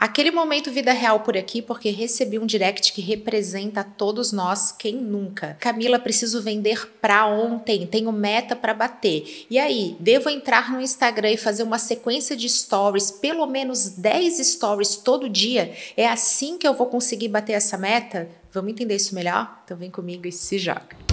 Aquele momento vida real por aqui, porque recebi um direct que representa a todos nós, quem nunca. Camila, preciso vender pra ontem, tenho meta para bater. E aí, devo entrar no Instagram e fazer uma sequência de stories, pelo menos 10 stories todo dia? É assim que eu vou conseguir bater essa meta? Vamos entender isso melhor? Então vem comigo e se joga.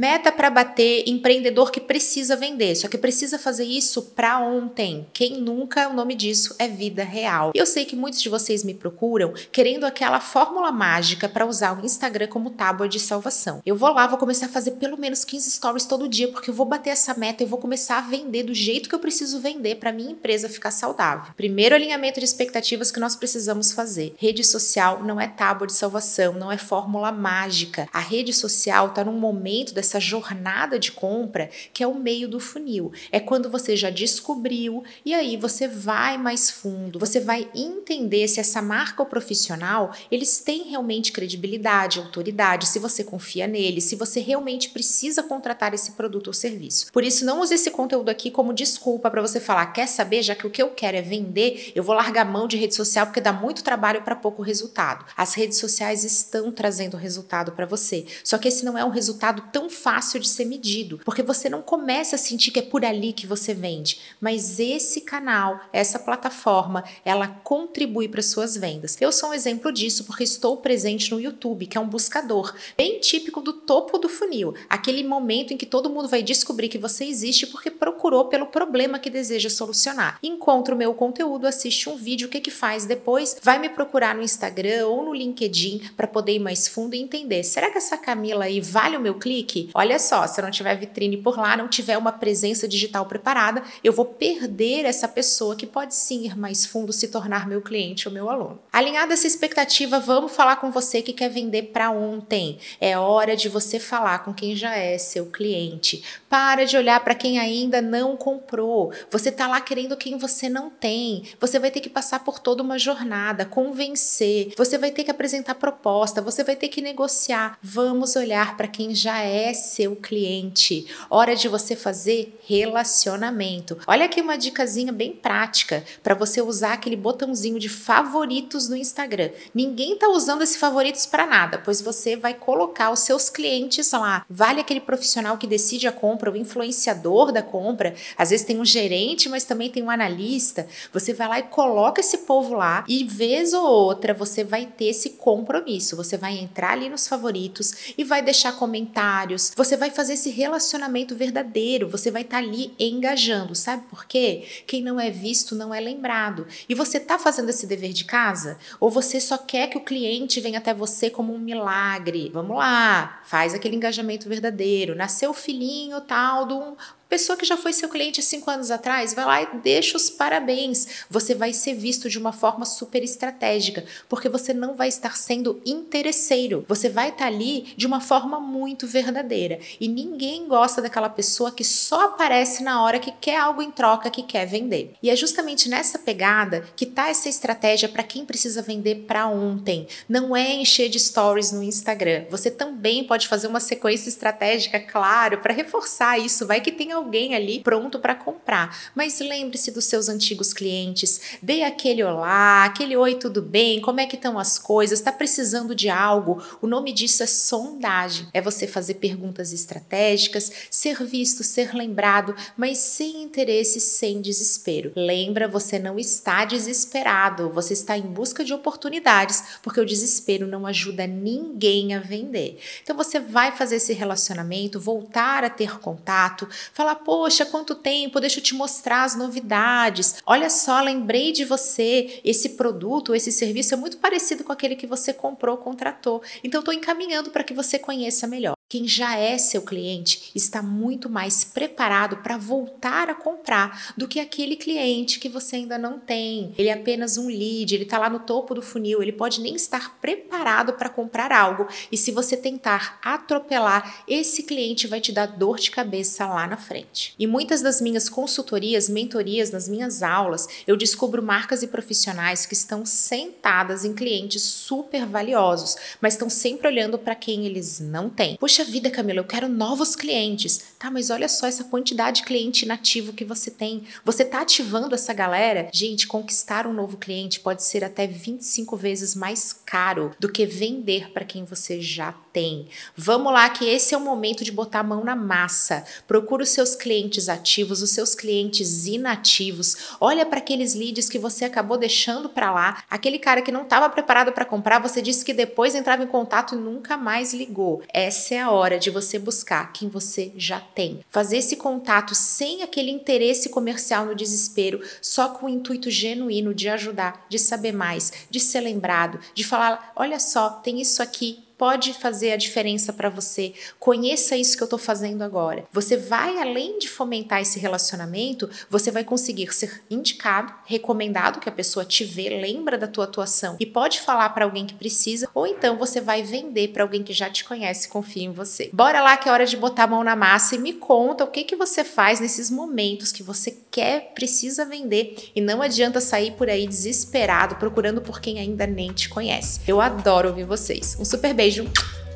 Meta para bater, empreendedor que precisa vender, só que precisa fazer isso para ontem. Quem nunca, o nome disso é vida real. Eu sei que muitos de vocês me procuram querendo aquela fórmula mágica para usar o Instagram como tábua de salvação. Eu vou lá, vou começar a fazer pelo menos 15 stories todo dia, porque eu vou bater essa meta e vou começar a vender do jeito que eu preciso vender para minha empresa ficar saudável. Primeiro alinhamento de expectativas que nós precisamos fazer. Rede social não é tábua de salvação, não é fórmula mágica. A rede social está num momento dessa jornada de compra, que é o meio do funil. É quando você já descobriu e aí você vai mais fundo, você vai entender se essa marca ou profissional, eles têm realmente credibilidade, autoridade, se você confia neles, se você realmente precisa contratar esse produto ou serviço. Por isso não use esse conteúdo aqui como desculpa para você falar, quer saber, já que o que eu quero é vender, eu vou largar mão de rede social porque dá muito trabalho para pouco resultado. As redes sociais estão trazendo resultado para você. Só que esse não é um resultado tão fácil de ser medido, porque você não começa a sentir que é por ali que você vende, mas esse canal, essa plataforma, ela contribui para suas vendas. Eu sou um exemplo disso porque estou presente no YouTube, que é um buscador bem típico do topo do funil, aquele momento em que todo mundo vai descobrir que você existe porque procurou pelo problema que deseja solucionar. Encontra o meu conteúdo, assiste um vídeo, o que que faz depois, vai me procurar no Instagram ou no LinkedIn para poder ir mais fundo e entender, será que essa Camila aí vale o meu clique? Olha só, se eu não tiver vitrine por lá, não tiver uma presença digital preparada, eu vou perder essa pessoa que pode sim ir mais fundo, se tornar meu cliente ou meu aluno. Alinhada essa expectativa, vamos falar com você que quer vender para ontem. É hora de você falar com quem já é seu cliente. Para de olhar para quem ainda não comprou. Você tá lá querendo quem você não tem. Você vai ter que passar por toda uma jornada, convencer. Você vai ter que apresentar proposta, você vai ter que negociar. Vamos olhar para quem já é é seu cliente. Hora de você fazer relacionamento. Olha aqui uma dicasinha bem prática para você usar aquele botãozinho de favoritos no Instagram. Ninguém tá usando esse favoritos para nada, pois você vai colocar os seus clientes lá. Vale aquele profissional que decide a compra, o influenciador da compra. Às vezes tem um gerente, mas também tem um analista. Você vai lá e coloca esse povo lá e vez ou outra você vai ter esse compromisso. Você vai entrar ali nos favoritos e vai deixar comentários você vai fazer esse relacionamento verdadeiro, você vai estar tá ali engajando, sabe por quê? Quem não é visto não é lembrado. E você está fazendo esse dever de casa? Ou você só quer que o cliente venha até você como um milagre? Vamos lá, faz aquele engajamento verdadeiro. Nasceu o filhinho tal um, Pessoa que já foi seu cliente cinco anos atrás, vai lá e deixa os parabéns. Você vai ser visto de uma forma super estratégica, porque você não vai estar sendo interesseiro. Você vai estar ali de uma forma muito verdadeira. E ninguém gosta daquela pessoa que só aparece na hora que quer algo em troca, que quer vender. E é justamente nessa pegada que tá essa estratégia para quem precisa vender para ontem. Não é encher de stories no Instagram. Você também pode fazer uma sequência estratégica, claro, para reforçar isso. Vai que tenha alguém ali pronto para comprar. Mas lembre-se dos seus antigos clientes, dê aquele olá, aquele oi, tudo bem? Como é que estão as coisas? Está precisando de algo? O nome disso é sondagem. É você fazer perguntas estratégicas, ser visto, ser lembrado, mas sem interesse, sem desespero. Lembra, você não está desesperado, você está em busca de oportunidades, porque o desespero não ajuda ninguém a vender. Então você vai fazer esse relacionamento, voltar a ter contato, falar falar: Poxa, quanto tempo, deixa eu te mostrar as novidades. Olha só, lembrei de você. Esse produto, esse serviço é muito parecido com aquele que você comprou, contratou. Então, estou encaminhando para que você conheça melhor. Quem já é seu cliente está muito mais preparado para voltar a comprar do que aquele cliente que você ainda não tem. Ele é apenas um lead, ele está lá no topo do funil, ele pode nem estar preparado para comprar algo. E se você tentar atropelar, esse cliente vai te dar dor de cabeça lá na frente. E muitas das minhas consultorias, mentorias, nas minhas aulas, eu descubro marcas e profissionais que estão sentadas em clientes super valiosos, mas estão sempre olhando para quem eles não têm. Puxa Poxa vida, Camila, eu quero novos clientes. Tá, mas olha só essa quantidade de cliente inativo que você tem. Você tá ativando essa galera? Gente, conquistar um novo cliente pode ser até 25 vezes mais caro do que vender para quem você já tem. Vamos lá que esse é o momento de botar a mão na massa. Procura os seus clientes ativos, os seus clientes inativos. Olha para aqueles leads que você acabou deixando para lá. Aquele cara que não estava preparado para comprar, você disse que depois entrava em contato e nunca mais ligou. Essa é a hora de você buscar quem você já tem. Fazer esse contato sem aquele interesse comercial no desespero, só com o intuito genuíno de ajudar, de saber mais, de ser lembrado, de falar: olha só, tem isso aqui, pode fazer a diferença para você. Conheça isso que eu estou fazendo agora. Você vai, além de fomentar esse relacionamento, você vai conseguir ser indicado, recomendado que a pessoa te vê, lembra da tua atuação e pode falar para alguém que precisa, ou então você vai vender para alguém que já te conhece e confia em você. Bora lá que é hora de botar a mão na massa e me conta o que que você faz nesses momentos que você quer, precisa vender e não adianta sair por aí desesperado procurando por quem ainda nem te conhece. Eu adoro ouvir vocês. Um super beijo beijo,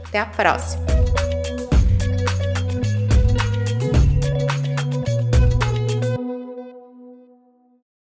até a próxima!